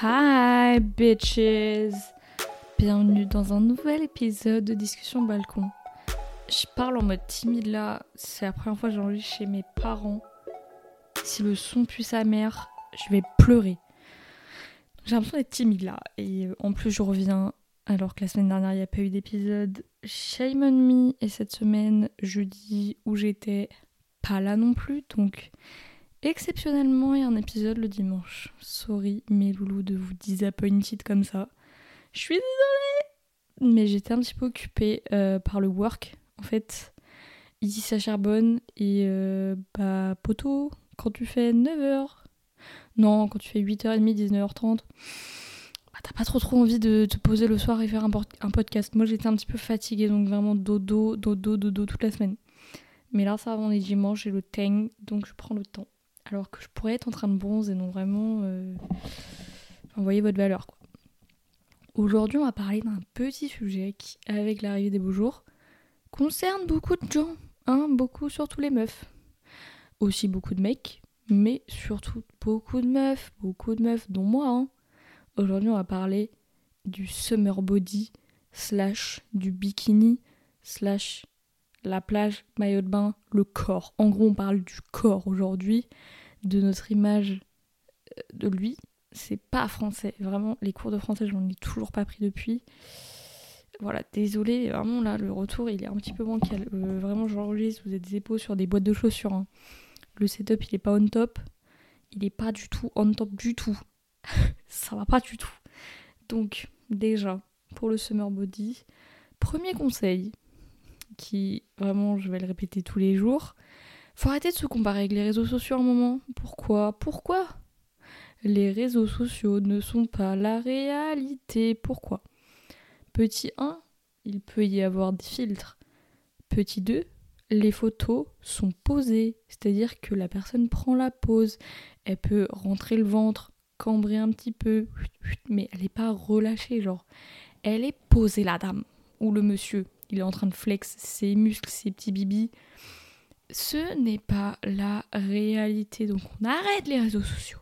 Hi bitches Bienvenue dans un nouvel épisode de Discussion Balcon. Je parle en mode timide là, c'est la première fois que j'enregistre chez mes parents. Si le son pue sa mère, je vais pleurer. J'ai l'impression d'être timide là, et euh, en plus je reviens alors que la semaine dernière il n'y a pas eu d'épisode. Shame on me, et cette semaine, jeudi où j'étais pas là non plus, donc Exceptionnellement, il y a un épisode le dimanche. Sorry, mes loulous, de vous disappointed comme ça. Je suis désolée Mais j'étais un petit peu occupée euh, par le work. En fait, ici ça charbonne et euh, bah, poteau, quand tu fais 9h, non, quand tu fais 8h30, 19h30, bah, t'as pas trop trop envie de te poser le soir et faire un, podcast. Moi j'étais un petit peu fatiguée, donc vraiment dodo, dodo, dodo toute la semaine. Mais là, ça va, on est dimanche, j'ai le tang, donc je prends le temps alors que je pourrais être en train de bronzer, non vraiment euh, envoyer votre valeur. Quoi. Aujourd'hui, on va parler d'un petit sujet qui, avec l'arrivée des beaux jours, concerne beaucoup de gens, hein, beaucoup, surtout les meufs. Aussi beaucoup de mecs, mais surtout beaucoup de meufs, beaucoup de meufs, dont moi. Hein. Aujourd'hui, on va parler du summer body, slash du bikini, slash la plage, maillot de bain, le corps. En gros, on parle du corps aujourd'hui, de notre image euh, de lui. C'est pas français. Vraiment, les cours de français, je n'en ai toujours pas pris depuis. Voilà, désolé, vraiment là, le retour, il est un petit peu bancal. Euh, vraiment, j'enregistre, vous êtes des épaules sur des boîtes de chaussures. Hein. Le setup, il est pas on top. Il est pas du tout on top du tout. Ça va pas du tout. Donc, déjà, pour le summer body, premier conseil, qui vraiment je vais le répéter tous les jours. Faut arrêter de se comparer avec les réseaux sociaux un moment. Pourquoi? Pourquoi? Les réseaux sociaux ne sont pas la réalité. Pourquoi? Petit 1, il peut y avoir des filtres. Petit 2, les photos sont posées, c'est-à-dire que la personne prend la pose, elle peut rentrer le ventre, cambrer un petit peu, mais elle n'est pas relâchée, genre. Elle est posée la dame, ou le monsieur il est en train de flex ses muscles, ses petits bibis. Ce n'est pas la réalité. Donc on arrête les réseaux sociaux.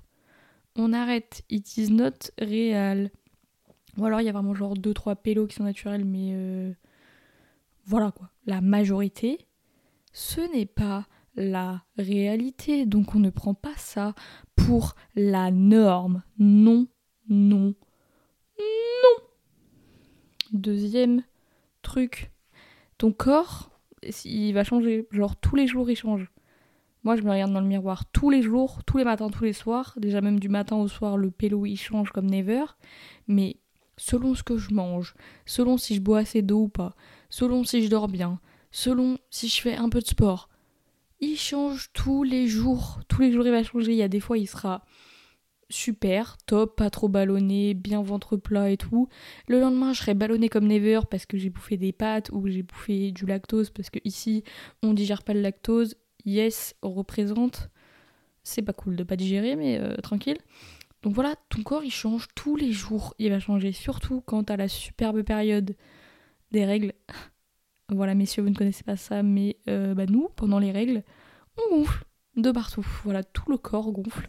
On arrête. It is not real. Ou alors il y a vraiment genre 2-3 pélos qui sont naturels, mais euh, voilà quoi. La majorité, ce n'est pas la réalité. Donc on ne prend pas ça pour la norme. Non, non, non. Deuxième truc, ton corps, il va changer. Genre tous les jours, il change. Moi, je me regarde dans le miroir tous les jours, tous les matins, tous les soirs. Déjà, même du matin au soir, le pélo, il change comme never. Mais selon ce que je mange, selon si je bois assez d'eau ou pas, selon si je dors bien, selon si je fais un peu de sport, il change tous les jours. Tous les jours, il va changer. Il y a des fois, il sera super, top, pas trop ballonné, bien ventre plat et tout. Le lendemain, je serai ballonné comme never parce que j'ai bouffé des pâtes ou j'ai bouffé du lactose parce que ici, on digère pas le lactose. Yes, on représente. C'est pas cool de pas digérer, mais euh, tranquille. Donc voilà, ton corps il change tous les jours. Il va changer surtout quand t'as la superbe période des règles. voilà, messieurs, vous ne connaissez pas ça, mais euh, bah, nous, pendant les règles, on gonfle de partout. Voilà, tout le corps gonfle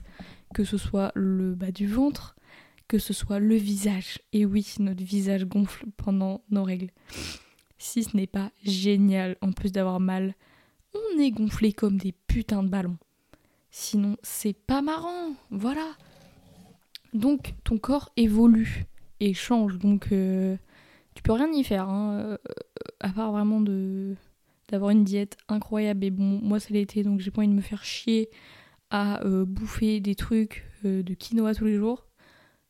que ce soit le bas du ventre, que ce soit le visage. Et oui, notre visage gonfle pendant nos règles. Si ce n'est pas génial, en plus d'avoir mal, on est gonflé comme des putains de ballons. Sinon, c'est pas marrant, voilà. Donc, ton corps évolue et change, donc euh, tu peux rien y faire, hein, euh, à part vraiment de d'avoir une diète incroyable. Et bon, moi c'est l'été, donc j'ai pas envie de me faire chier à euh, bouffer des trucs euh, de quinoa tous les jours.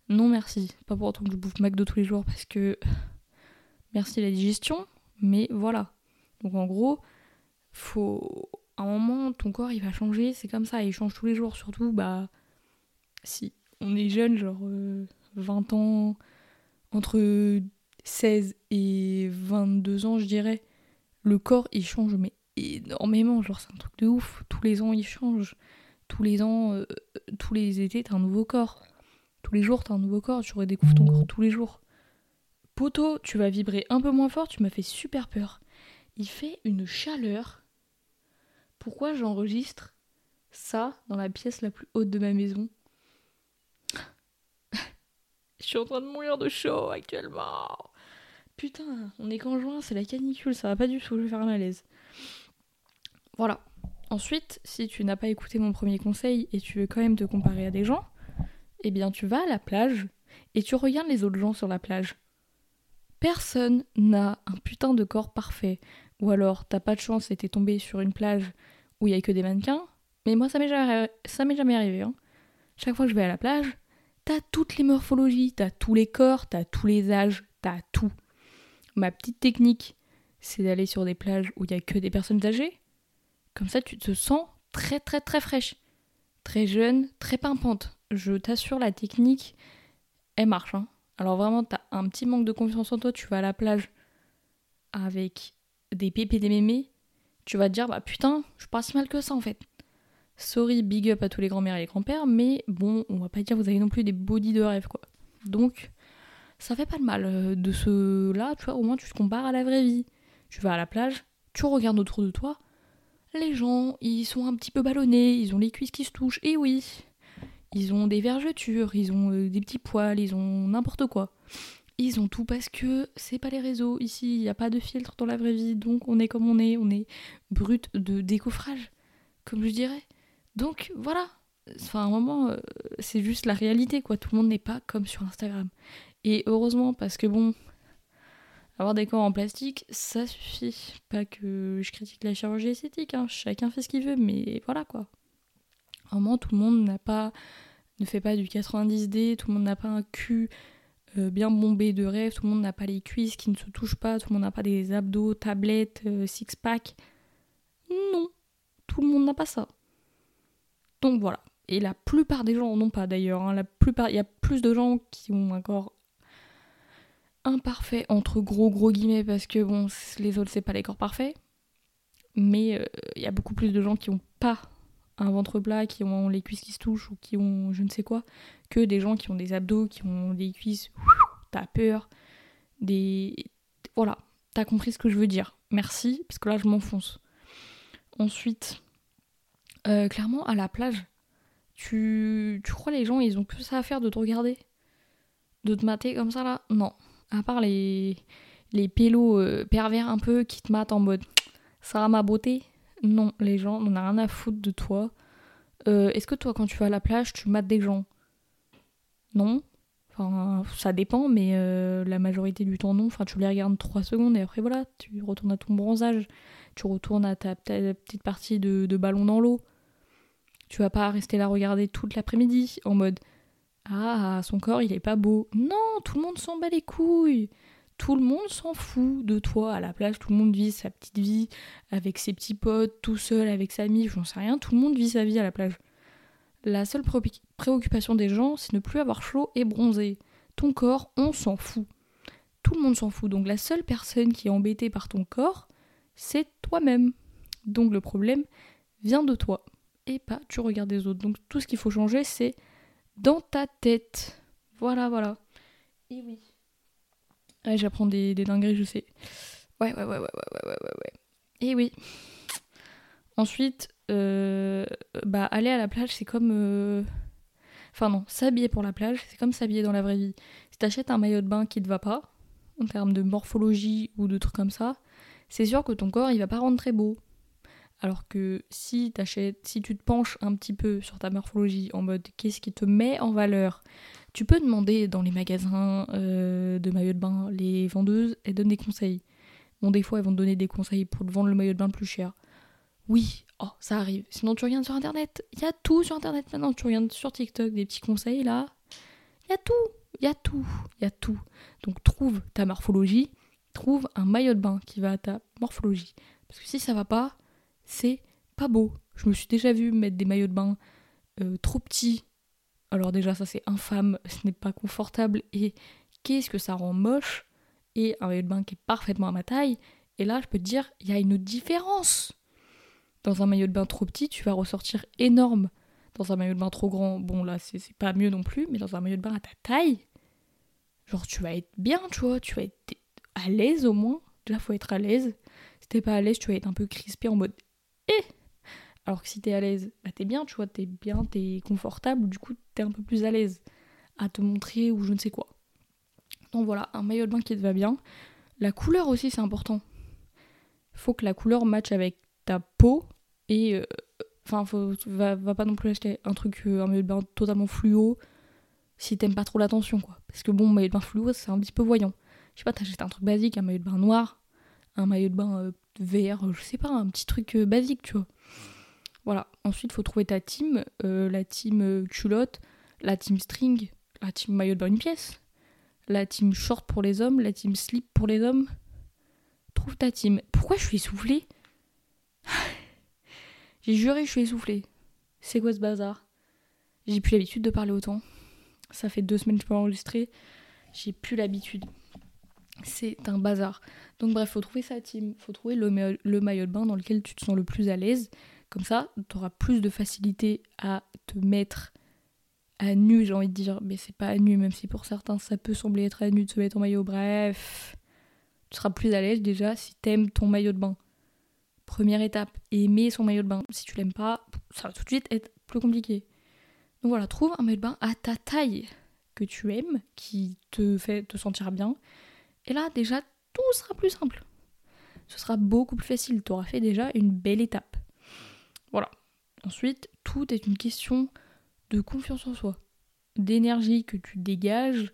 Non merci, pas pour autant que je bouffe McDo tous les jours parce que merci la digestion, mais voilà. Donc en gros, faut à un moment ton corps il va changer, c'est comme ça, il change tous les jours. Surtout bah si on est jeune genre 20 euh, ans entre 16 et 22 ans, je dirais, le corps il change mais énormément, genre c'est un truc de ouf, tous les ans il change tous les ans, euh, tous les étés, t'as un nouveau corps. Tous les jours, t'as un nouveau corps. Tu redécouvres ton corps tous les jours. Poto, tu vas vibrer un peu moins fort, tu m'as fait super peur. Il fait une chaleur. Pourquoi j'enregistre ça dans la pièce la plus haute de ma maison Je suis en train de mourir de chaud actuellement. Putain, on est qu'en juin, c'est la canicule, ça va pas du tout, je vais faire un malaise. Voilà. Ensuite, si tu n'as pas écouté mon premier conseil et tu veux quand même te comparer à des gens, eh bien tu vas à la plage et tu regardes les autres gens sur la plage. Personne n'a un putain de corps parfait. Ou alors t'as pas de chance et t'es tombé sur une plage où il y a que des mannequins. Mais moi ça m'est jamais, jamais arrivé. Hein. Chaque fois que je vais à la plage, t'as toutes les morphologies, t'as tous les corps, t'as tous les âges, t'as tout. Ma petite technique, c'est d'aller sur des plages où il y a que des personnes âgées. Comme ça tu te sens très très très fraîche. Très jeune, très pimpante. Je t'assure la technique, elle marche. Hein. Alors vraiment, t'as un petit manque de confiance en toi, tu vas à la plage avec des pépés des mémés, tu vas te dire, bah putain, je suis pas si mal que ça en fait. Sorry, big up à tous les grands-mères et les grands-pères, mais bon, on va pas dire vous avez non plus des body de rêve quoi. Donc, ça fait pas de mal euh, de ce là, tu vois, au moins tu te compares à la vraie vie. Tu vas à la plage, tu regardes autour de toi, les gens, ils sont un petit peu ballonnés, ils ont les cuisses qui se touchent, et oui, ils ont des vergetures, ils ont euh, des petits poils, ils ont n'importe quoi. Ils ont tout parce que c'est pas les réseaux. Ici, il n'y a pas de filtre dans la vraie vie, donc on est comme on est, on est brut de décoffrage, comme je dirais. Donc voilà. Enfin, à un moment, euh, c'est juste la réalité, quoi. Tout le monde n'est pas comme sur Instagram. Et heureusement, parce que bon, avoir des corps en plastique, ça suffit. Pas que je critique la chirurgie esthétique, hein. chacun fait ce qu'il veut, mais voilà quoi. Vraiment, tout le monde n'a pas, ne fait pas du 90D, tout le monde n'a pas un cul euh, bien bombé de rêve, tout le monde n'a pas les cuisses qui ne se touchent pas, tout le monde n'a pas des abdos, tablettes, euh, six-pack. Non, tout le monde n'a pas ça. Donc voilà. Et la plupart des gens n'ont pas d'ailleurs. Hein. La plupart, il y a plus de gens qui ont un corps imparfait entre gros gros guillemets parce que bon, les autres c'est pas les corps parfaits. Mais euh, il y a beaucoup plus de gens qui ont pas un ventre plat, qui ont les cuisses qui se touchent ou qui ont je ne sais quoi, que des gens qui ont des abdos, qui ont des cuisses, t'as peur, des... Voilà, t'as compris ce que je veux dire. Merci, parce que là je m'enfonce. Ensuite, euh, clairement, à la plage, tu... tu crois les gens, ils ont que ça à faire de te regarder? De te mater comme ça là? Non. À part les, les pélos euh, pervers un peu qui te matent en mode Sarah ma beauté, non, les gens n'en ont rien à foutre de toi. Euh, est-ce que toi, quand tu vas à la plage, tu mates des gens? Non. Enfin, ça dépend, mais euh, la majorité du temps, non. Enfin, tu les regardes 3 secondes et après, voilà, tu retournes à ton bronzage. Tu retournes à ta, petite partie de, de ballon dans l'eau. Tu vas pas rester là regarder toute l'après-midi en mode Ah, son corps, il est pas beau. Non, tout le monde s'en bat les couilles tout le monde s'en fout de toi à la plage, tout le monde vit sa petite vie avec ses petits potes, tout seul avec sa mie, j'en sais rien, tout le monde vit sa vie à la plage. La seule préoccupation des gens, c'est ne plus avoir chaud et bronzer. Ton corps, on s'en fout. Tout le monde s'en fout. Donc la seule personne qui est embêtée par ton corps, c'est toi-même. Donc le problème vient de toi et pas tu regardes les autres. Donc tout ce qu'il faut changer, c'est dans ta tête. Voilà, voilà. Et oui. Ouais, j'apprends des, des dingueries, je sais. Ouais, ouais, ouais, ouais, ouais, ouais, ouais, ouais. Et oui. Ensuite, euh, bah, aller à la plage, c'est comme. Euh, enfin, non, s'habiller pour la plage, c'est comme s'habiller dans la vraie vie. Si t'achètes un maillot de bain qui te va pas, en termes de morphologie ou de trucs comme ça, c'est sûr que ton corps, il va pas rendre très beau. Alors que si si tu te penches un petit peu sur ta morphologie en mode qu'est-ce qui te met en valeur, tu peux demander dans les magasins euh, de maillots de bain, les vendeuses, elles donnent des conseils. Bon, des fois, elles vont te donner des conseils pour te vendre le maillot de bain plus cher. Oui, oh, ça arrive. Sinon, tu regardes sur internet. Il y a tout sur internet maintenant. Tu regardes sur TikTok des petits conseils là. Il y a tout. Il y a tout. Il y a tout. Donc, trouve ta morphologie. Trouve un maillot de bain qui va à ta morphologie. Parce que si ça va pas, c'est pas beau. Je me suis déjà vu mettre des maillots de bain euh, trop petits alors déjà ça c'est infâme, ce n'est pas confortable et qu'est-ce que ça rend moche et un maillot de bain qui est parfaitement à ma taille et là je peux te dire il y a une différence. Dans un maillot de bain trop petit tu vas ressortir énorme. Dans un maillot de bain trop grand, bon là c'est pas mieux non plus, mais dans un maillot de bain à ta taille, genre tu vas être bien, tu vois, tu vas être à l'aise au moins. Déjà faut être à l'aise. Si t'es pas à l'aise, tu vas être un peu crispé en mode eh alors que si t'es à l'aise, bah t'es bien, tu vois, t'es bien, t'es confortable, du coup t'es un peu plus à l'aise. à te montrer ou je ne sais quoi. Donc voilà, un maillot de bain qui te va bien. La couleur aussi, c'est important. Faut que la couleur matche avec ta peau et. euh, Enfin, faut, va, pas non plus acheter un truc, euh, un maillot de bain totalement fluo si t'aimes pas trop l'attention, quoi. Parce que bon, maillot de bain fluo, c'est un petit peu voyant. Je sais pas, t'achètes un truc basique, un maillot de bain noir, un maillot de bain euh, vert, je sais pas, un petit truc euh, basique, tu vois. Voilà. Ensuite, faut trouver ta team, euh, la team euh, culotte, la team string, la team maillot de une pièce, la team short pour les hommes, la team slip pour les hommes. Trouve ta team. Pourquoi je suis essoufflée? J'ai juré, je suis essoufflée. C'est quoi ce bazar? J'ai plus l'habitude de parler autant. Ça fait deux semaines que je peux enregistrer. J'ai plus l'habitude. C'est un bazar. Donc bref, faut trouver sa team. Faut trouver le, ma- le maillot de bain dans lequel tu te sens le plus à l'aise. Comme ça, tu auras plus de facilité à te mettre à nu, j'ai envie de dire. Mais c'est pas à nu, même si pour certains ça peut sembler être à nu de se mettre en maillot. Bref, tu seras plus à l'aise déjà si t'aimes ton maillot de bain. Première étape, aimer son maillot de bain. Si tu l'aimes pas, ça va tout de suite être plus compliqué. Donc voilà, trouve un maillot de bain à ta taille que tu aimes, qui te fait te sentir bien. Et là, déjà, tout sera plus simple. Ce sera beaucoup plus facile. Tu auras fait déjà une belle étape. Voilà. Ensuite, tout est une question de confiance en soi, d'énergie que tu dégages.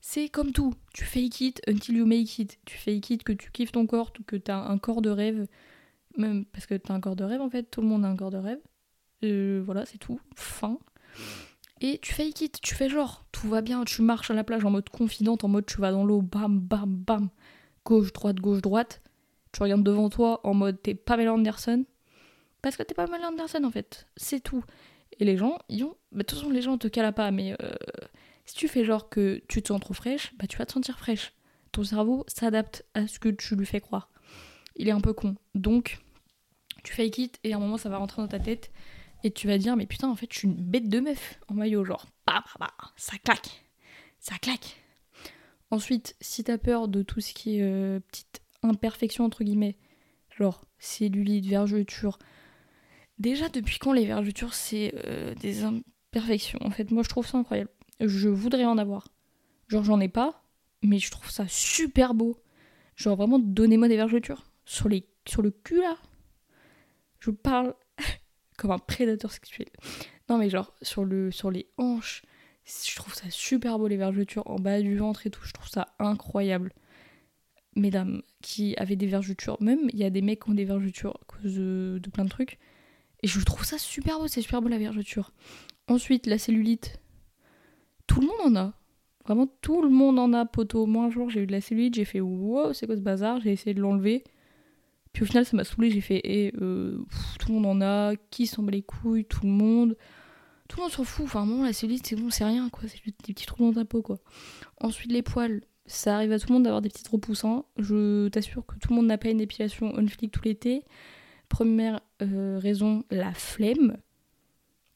C'est comme tout. Tu fake it until you make it. Tu fake it que tu kiffes ton corps, que tu as un corps de rêve. Même parce que tu as un corps de rêve en fait. Tout le monde a un corps de rêve. Euh, voilà, c'est tout. Fin. Et tu fake it, tu fais genre, tout va bien, tu marches à la plage en mode confidente, en mode tu vas dans l'eau, bam, bam, bam, gauche, droite, gauche, droite. Tu regardes devant toi en mode t'es Pamela Anderson. Parce que t'es Pamela Anderson en fait, c'est tout. Et les gens, ils ont. Bah, de toute façon, les gens te calent pas, mais euh, si tu fais genre que tu te sens trop fraîche, bah tu vas te sentir fraîche. Ton cerveau s'adapte à ce que tu lui fais croire. Il est un peu con. Donc, tu fake it et à un moment ça va rentrer dans ta tête et tu vas dire mais putain en fait je suis une bête de meuf en maillot genre bah bah bah ça claque. Ça claque. Ensuite si t'as peur de tout ce qui est euh, petite imperfection entre guillemets genre cellulite vergeture déjà depuis quand les vergetures c'est euh, des imperfections en fait? Moi je trouve ça incroyable. Je voudrais en avoir. Genre j'en ai pas mais je trouve ça super beau. Genre vraiment donnez-moi des vergetures. Sur sur le cul là. Je parle comme un prédateur sexuel. Non mais genre sur le sur les hanches, je trouve ça super beau les vergetures en bas du ventre et tout, je trouve ça incroyable. Mesdames qui avaient des vergetures, même il y a des mecs qui ont des vergetures à cause de, de plein de trucs. Et je trouve ça super beau, c'est super beau la vergeture. Ensuite, la cellulite. Tout le monde en a. Vraiment tout le monde en a, poteau. Moi un jour j'ai eu de la cellulite, j'ai fait wow, c'est quoi ce bazar? J'ai essayé de l'enlever. Puis au final, ça m'a saoulé. J'ai fait, eh, euh, tout le monde en a, qui s'en bat les couilles, tout le monde. Tout le monde s'en fout. Enfin, moment, la cellulite, c'est bon, c'est rien, quoi. C'est juste des petits trous dans ta peau, quoi. Ensuite, les poils. Ça arrive à tout le monde d'avoir des petits repoussants. Je t'assure que tout le monde n'a pas une épilation on tout l'été. Première euh, raison, la flemme.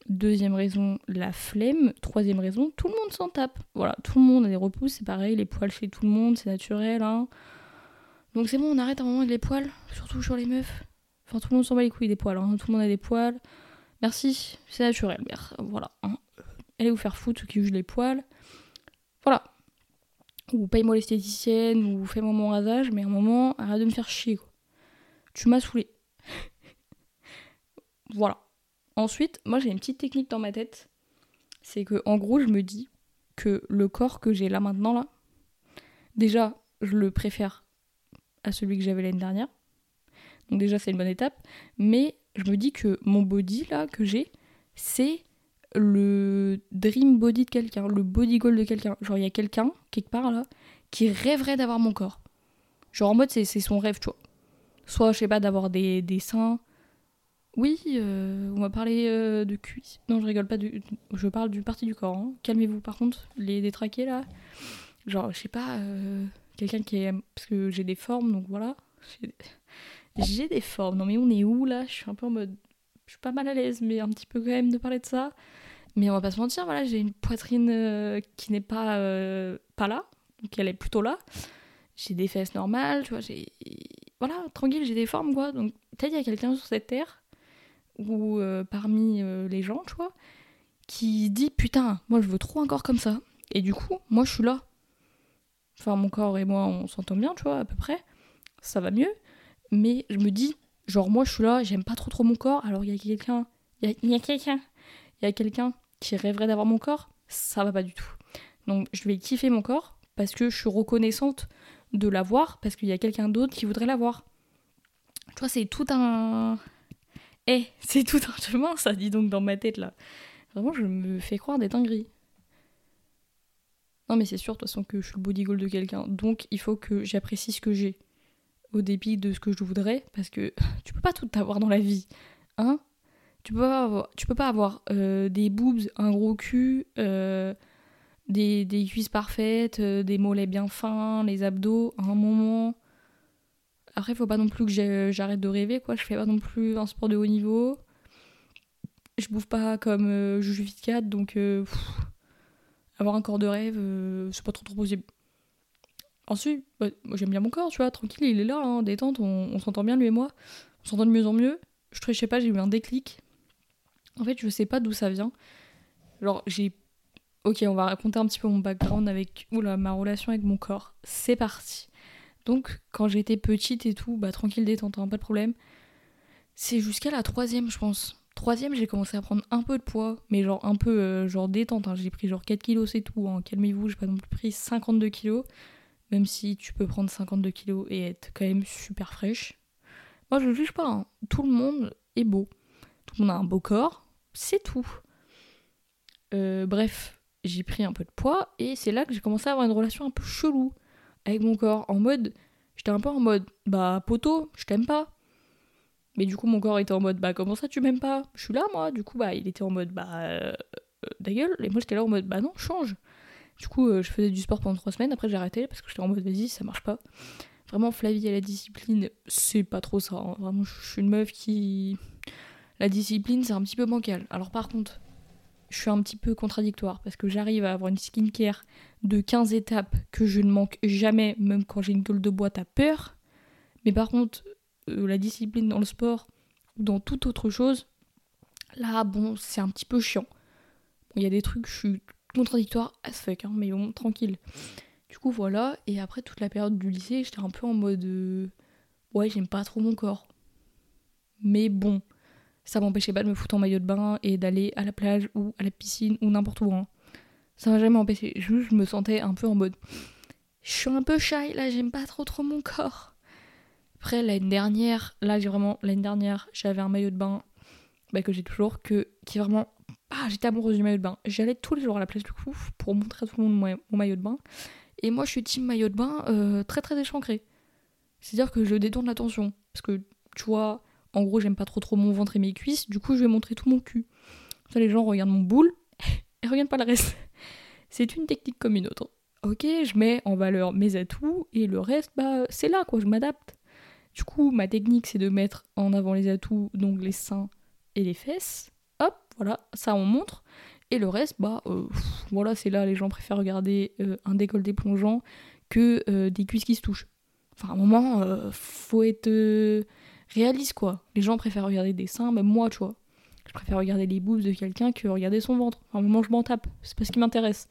Deuxième raison, la flemme. Troisième raison, tout le monde s'en tape. Voilà, tout le monde a des repousses, c'est pareil. Les poils chez tout le monde, c'est naturel, hein. Donc c'est bon, on arrête un moment avec les poils, surtout sur les meufs. Enfin, tout le monde s'en bat les couilles des poils, hein. tout le monde a des poils. Merci, c'est naturel. Voilà. hein. Allez vous faire foutre ceux qui jugent les poils. Voilà. Ou paye-moi l'esthéticienne, ou fais-moi mon rasage, mais un moment, arrête de me faire chier. Tu m'as saoulé. voilà. Ensuite, moi j'ai une petite technique dans ma tête. C'est que, en gros, je me dis que le corps que j'ai là maintenant, là, déjà, je le préfère à celui que j'avais l'année dernière. Donc déjà c'est une bonne étape. Mais je me dis que mon body là que j'ai, c'est le dream body de quelqu'un, le body goal de quelqu'un. Genre il y a quelqu'un quelque part là qui rêverait d'avoir mon corps. Genre en mode c'est son rêve, tu vois. Soit je sais pas d'avoir des, des seins. Oui, euh, on va parler euh, de cuisse. Non, je rigole pas. Du... Je parle d'une partie du corps. hein. Calmez-vous par contre, les détraqués là. Genre, je sais pas, euh, quelqu'un qui est. Parce que j'ai des formes, donc voilà. J'ai- des formes. Non, mais on est où là? Je suis un peu en mode. Je suis pas mal à l'aise, mais un petit peu quand même de parler de ça. Mais on va pas se mentir, voilà, j'ai une poitrine euh, qui n'est pas, euh, pas là. Donc elle est plutôt là. J'ai des fesses normales, tu vois, j'ai. Voilà, tranquille, j'ai des formes, quoi. Donc peut-être il y a quelqu'un sur cette terre, ou euh, parmi les gens, tu vois, qui dit Putain, moi je veux trop un corps comme ça. Et du coup, moi je suis là. Enfin, mon corps et moi, on s'entend bien, tu vois, à peu près. Ça va mieux. Mais je me dis, genre, moi je suis là, j'aime pas trop trop mon corps. Alors il y a quelqu'un. Il y a, quelqu'un. Il y a quelqu'un qui rêverait d'avoir mon corps. Ça va pas du tout. Donc je vais kiffer mon corps parce que je suis reconnaissante de l'avoir parce qu'il y a quelqu'un d'autre qui voudrait l'avoir. Tu vois, c'est tout un. Eh, c'est tout un chemin, ça dit donc dans ma tête là. Vraiment, je me fais croire des dingueries. Mais c'est sûr, de toute façon, que je suis le body goal de quelqu'un. Donc, il faut que j'apprécie ce que j'ai au débit de ce que je voudrais. Parce que tu peux pas tout avoir dans la vie. Hein tu peux pas avoir, tu peux pas avoir euh, des boobs, un gros cul, euh, des, cuisses parfaites, euh, des mollets bien fins, les abdos à un moment. Après, faut pas non plus que j'arrête de rêver, quoi. Je fais pas non plus un sport de haut niveau. Je bouffe pas comme Juju Fit donc avoir un corps de rêve, euh, c'est pas trop trop possible. Ensuite, bah, j'aime bien mon corps, tu vois, tranquille, il est là, hein, détente, on, s'entend bien lui et moi. On s'entend de mieux en mieux. Je, je sais pas, j'ai eu un déclic. En fait, je sais pas d'où ça vient. Alors, j'ai. Ok, on va raconter un petit peu mon background avec. Oula, ma relation avec mon corps. C'est parti. Donc, quand j'étais petite et tout, bah tranquille, détente, hein, pas de problème. C'est jusqu'à la troisième, je pense. Troisième, j'ai commencé à prendre un peu de poids, mais genre un peu euh, genre détente. Hein. J'ai pris genre 4 kilos, c'est tout. Hein. Calmez-vous, j'ai pas non plus pris 52 kilos. Même si tu peux prendre 52 kilos et être quand même super fraîche. Moi, je juge pas. Hein. Tout le monde est beau. Tout le monde a un beau corps. C'est tout. Euh, bref, j'ai pris un peu de poids et c'est là que j'ai commencé à avoir une relation un peu chelou avec mon corps. En mode, j'étais un peu en mode, bah poto, je t'aime pas. Mais du coup, mon corps était en mode, bah comment ça tu m'aimes pas? Je suis là, moi. Du coup, bah il était en mode, bah euh, euh gueule. Et moi, j'étais là en mode, bah non, change. Du coup, euh, je faisais du sport pendant trois semaines. Après, j'ai arrêté parce que j'étais en mode, vas-y, ça marche pas. Vraiment, Flavie et la discipline, c'est pas trop ça. Hein. Vraiment, je suis une meuf qui. La discipline, c'est un petit peu bancal. Alors, par contre, je suis un petit peu contradictoire parce que j'arrive à avoir une skincare de 15 étapes que je ne manque jamais, même quand j'ai une gueule de boîte à peur. Mais par contre, euh, la discipline dans le sport ou dans toute autre chose, là, bon, c'est un petit peu chiant. Il y a des trucs, je suis contradictoire as fuck, hein, mais bon, tranquille. Du coup, voilà. Et après toute la période du lycée, j'étais un peu en mode. Euh, ouais, j'aime pas trop mon corps. Mais bon, ça m'empêchait pas de me foutre en maillot de bain et d'aller à la plage ou à la piscine ou n'importe où. Hein. Ça m'a jamais empêché. Juste, je me sentais un peu en mode. Je suis un peu shy là, j'aime pas trop trop mon corps. Après, l'année dernière, là, j'ai vraiment. L'année dernière, j'avais un maillot de bain bah, que j'ai toujours, que, qui est vraiment. Ah, j'étais amoureuse du maillot de bain. J'allais tous les jours à la place du coup pour montrer à tout le monde mon, maillot de bain. Et moi, je suis team maillot de bain euh, très très échancré. C'est-à-dire que je détourne l'attention. Parce que, tu vois, en gros, j'aime pas trop trop mon ventre et mes cuisses, du coup, je vais montrer tout mon cul. Ça, les gens regardent mon boule et regardent pas le reste. C'est une technique comme une autre. Ok, je mets en valeur mes atouts et le reste, bah, c'est là, quoi, je m'adapte. Du coup, ma technique, c'est de mettre en avant les atouts, donc les seins et les fesses. Hop, voilà, ça on montre. Et le reste, bah, euh, voilà, c'est là, les gens préfèrent regarder euh, un décolleté plongeant que euh, des cuisses qui se touchent. Enfin, à un moment, faut être réalise quoi. Les gens préfèrent regarder des seins, même moi, tu vois. Je préfère regarder les boobs de quelqu'un que regarder son ventre. À un moment, je m'en tape. C'est pas ce qui m'intéresse.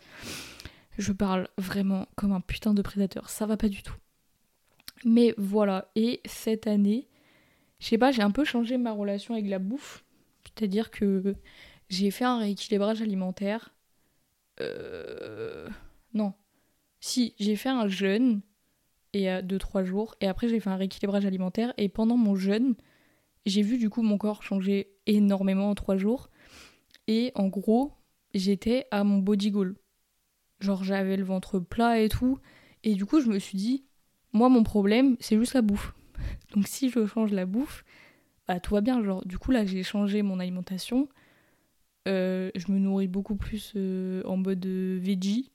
Je parle vraiment comme un putain de prédateur. Ça va pas du tout. Mais voilà. Et cette année, je sais pas, j'ai un peu changé ma relation avec la bouffe. C'est-à-dire que j'ai fait un rééquilibrage alimentaire. Euh... Non. Si, j'ai fait un jeûne et 2-3 jours. Et après, j'ai fait un rééquilibrage alimentaire. Et pendant mon jeûne, j'ai vu du coup mon corps changer énormément en 3 jours. Et en gros, j'étais à mon body goal. Genre, j'avais le ventre plat et tout. Et du coup, je me suis dit, moi, mon problème, c'est juste la bouffe. Donc, si je change la bouffe, bah, tout va bien. Genre, du coup, là, j'ai changé mon alimentation. Euh, je me nourris beaucoup plus euh, en mode euh, veggie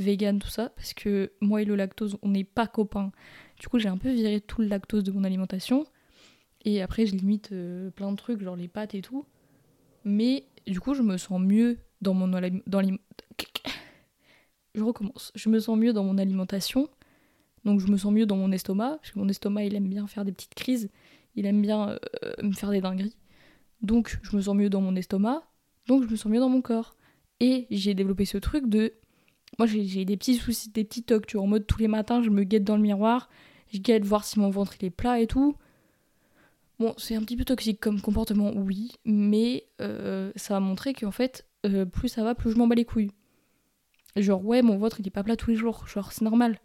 vegan, tout ça, parce que moi et le lactose, on n'est pas copains. Du coup, j'ai un peu viré tout le lactose de mon alimentation. Et après, je limite plein de trucs, genre les pâtes et tout. Mais du coup, je me sens mieux dans mon dans Je recommence. Je me sens mieux dans mon alimentation. Donc, je me sens mieux dans mon estomac. Mon estomac, il aime bien faire des petites crises. Il aime bien euh, me faire des dingueries. Donc, je me sens mieux dans mon estomac. Donc, je me sens mieux dans mon corps. Et j'ai développé ce truc de moi j'ai des petits soucis, des petits tocs, tu vois, en mode tous les matins je me guette dans le miroir, je guette voir si mon ventre est plat et tout. Bon, c'est un petit peu toxique comme comportement, oui, mais euh, ça va montrer qu'en fait, euh, plus ça va, plus je m'en bats les couilles. Genre, ouais, mon ventre il est pas plat tous les jours, genre c'est normal.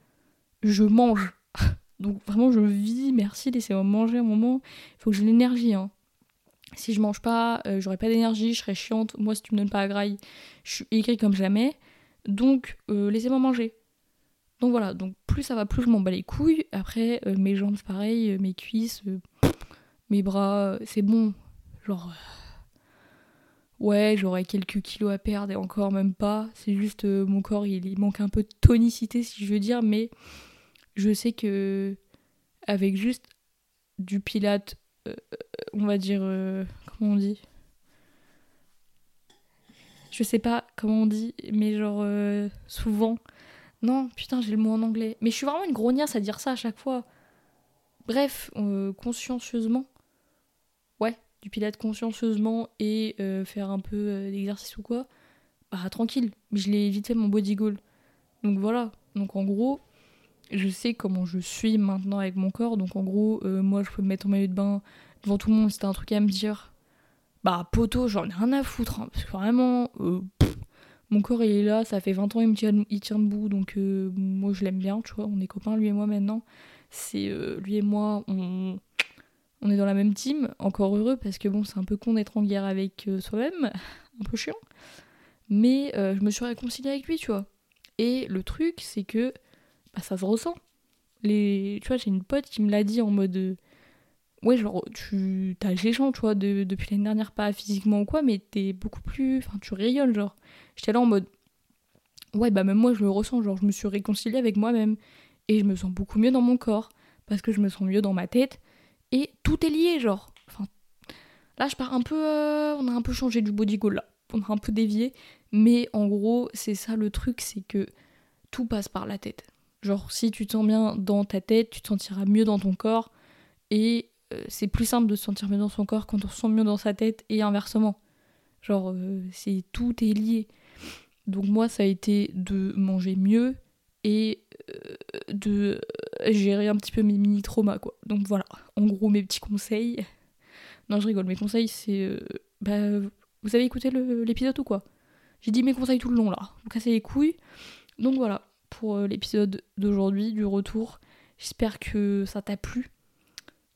Je mange. Donc vraiment, je vis, merci, laissez-moi manger un moment. Il faut que j'ai l'énergie, hein. Si je mange pas, euh, j'aurai pas d'énergie, je serai chiante. Moi, si tu me donnes pas à graille, je suis écrit comme jamais. Donc, euh, laissez-moi manger. Donc voilà, donc plus ça va, plus je m'en bats les couilles. Après, euh, mes jambes, pareil, mes cuisses, mes bras, c'est bon. Genre, ouais, j'aurais quelques kilos à perdre et encore même pas. C'est juste mon corps, il, manque un peu de tonicité, si je veux dire, mais je sais que avec juste du pilate, on va dire, comment on dit? Je sais pas comment on dit, mais genre euh, souvent. Non, putain, j'ai le mot en anglais. Mais je suis vraiment une grognasse à dire ça à chaque fois. Bref, euh, consciencieusement. Ouais, du pilote consciencieusement et euh, faire un peu d'exercice ou quoi. Bah tranquille, mais je l'ai évité mon body goal. Donc voilà. Donc en gros, je sais comment je suis maintenant avec mon corps. Donc en gros, moi je peux me mettre en maillot de bain devant tout le monde. C'était un truc à me dire bah, poteau, j'en ai rien à foutre. Hein, parce que vraiment, euh, mon corps il est là, ça fait 20 ans, il tient, il tient debout. Donc, euh, moi je l'aime bien, tu vois. On est copains, lui et moi maintenant. C'est euh, lui et moi, on, on est dans la même team. Encore heureux parce que bon, c'est un peu con d'être en guerre avec soi-même. Un peu chiant. Mais je me suis réconciliée avec lui, tu vois. Et le truc, c'est que bah, ça se ressent. Les... Tu vois, j'ai une pote qui me l'a dit en mode ouais, genre, tu t'as gens, tu vois, depuis l'année dernière, pas physiquement ou quoi, mais t'es beaucoup plus. Enfin, tu rayonnes, genre. J'étais là en mode. Ouais, bah, même moi, je le ressens, genre, je me suis réconciliée avec moi-même. Et je me sens beaucoup mieux dans mon corps, parce que je me sens mieux dans ma tête. Et tout est lié, genre. Enfin, là, je pars un peu. Euh, on a un peu changé du body goal, là. On a un peu dévié. Mais en gros, c'est ça le truc, c'est que tout passe par la tête. Genre, si tu te sens bien dans ta tête, tu te sentiras mieux dans ton corps. Et euh, c'est plus simple de se sentir mieux dans son corps quand on se sent mieux dans sa tête et inversement. Genre, euh, c'est tout est lié. Donc moi, ça a été de manger mieux et euh, de gérer un petit peu mes mini traumas quoi. Donc voilà, en gros mes petits conseils. Non, je rigole, mes conseils c'est bah vous avez écouté l'épisode ou quoi? J'ai dit mes conseils tout le long là. Vous cassez les couilles. Donc voilà pour l'épisode d'aujourd'hui du retour. J'espère que ça t'a plu.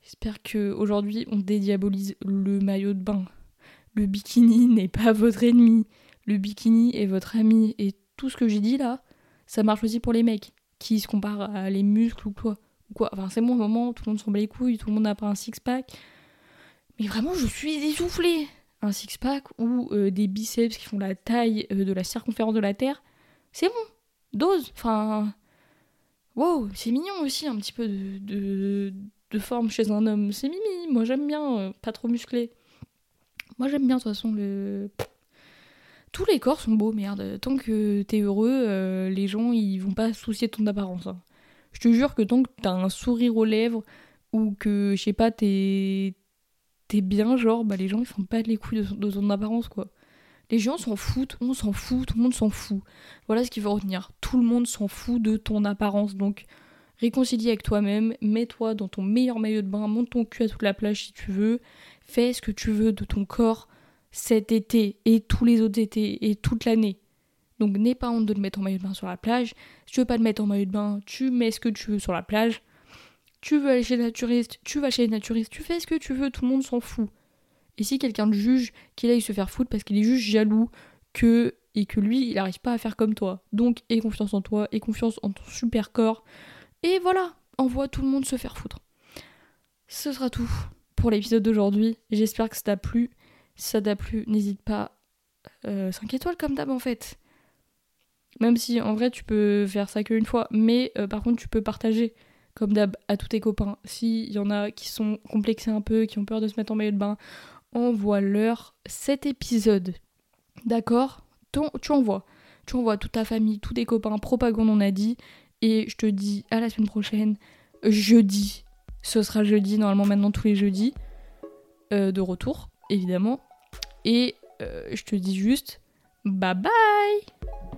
J'espère que aujourd'hui on dédiabolise le maillot de bain. Le bikini n'est pas votre ennemi. Le bikini est votre ami. Et tout ce que j'ai dit là, ça marche aussi pour les mecs qui se comparent à les muscles ou quoi. Ou quoi. Enfin, c'est bon, moment, tout le monde s'en bat les couilles, tout le monde n'a pas un six-pack. Mais vraiment, je suis essoufflée. Un six-pack ou euh, des biceps qui font la taille euh, de la circonférence de la Terre, c'est bon. Dose. Enfin. Wow, c'est mignon aussi un petit peu de forme chez un homme. C'est mimi, moi j'aime bien, euh, pas trop musclé. Moi j'aime bien de toute façon le... Tous les corps sont beaux, merde. Tant que t'es heureux, euh, les gens ils vont pas soucier de ton apparence. Hein. Je te jure que tant que t'as un sourire aux lèvres ou que, je sais pas, t'es t'es bien, genre, bah les gens ils font pas les couilles de ton apparence quoi. Les gens s'en foutent, on s'en fout, tout le monde s'en fout. Voilà ce qu'il faut retenir. Tout le monde s'en fout de ton apparence. Donc, réconcilie avec toi-même, mets-toi dans ton meilleur maillot de bain, monte ton cul à toute la plage si tu veux, fais ce que tu veux de ton corps cet été et tous les autres étés et toute l'année. Donc n'aie pas honte de te mettre en maillot de bain sur la plage. Si tu veux pas te mettre en maillot de bain, tu mets ce que tu veux sur la plage. Tu veux aller chez les naturistes, tu vas chez les naturistes, tu fais ce que tu veux, tout le monde s'en fout. Et si quelqu'un te juge, qu'il aille se faire foutre parce qu'il est juste jaloux que et que lui, il n'arrive pas à faire comme toi. Donc, aie confiance en toi, aie confiance en ton super corps. Et voilà, envoie tout le monde se faire foutre. Ce sera tout pour l'épisode d'aujourd'hui. J'espère que ça t'a plu. Si ça t'a plu, n'hésite pas. 5 euh, étoiles comme d'hab en fait. Même si en vrai tu peux faire ça qu'une fois, mais euh, par contre tu peux partager comme d'hab à tous tes copains. S'il y en a qui sont complexés un peu, qui ont peur de se mettre en maillot de bain, envoie-leur cet épisode. D'accord? Tu envoies. Tu envoies toute ta famille, tous tes copains, propagande on a dit. Et je te dis à la semaine prochaine, jeudi. Ce sera jeudi, normalement maintenant tous les jeudis. Euh, de retour, évidemment. Et euh, je te dis juste, bye bye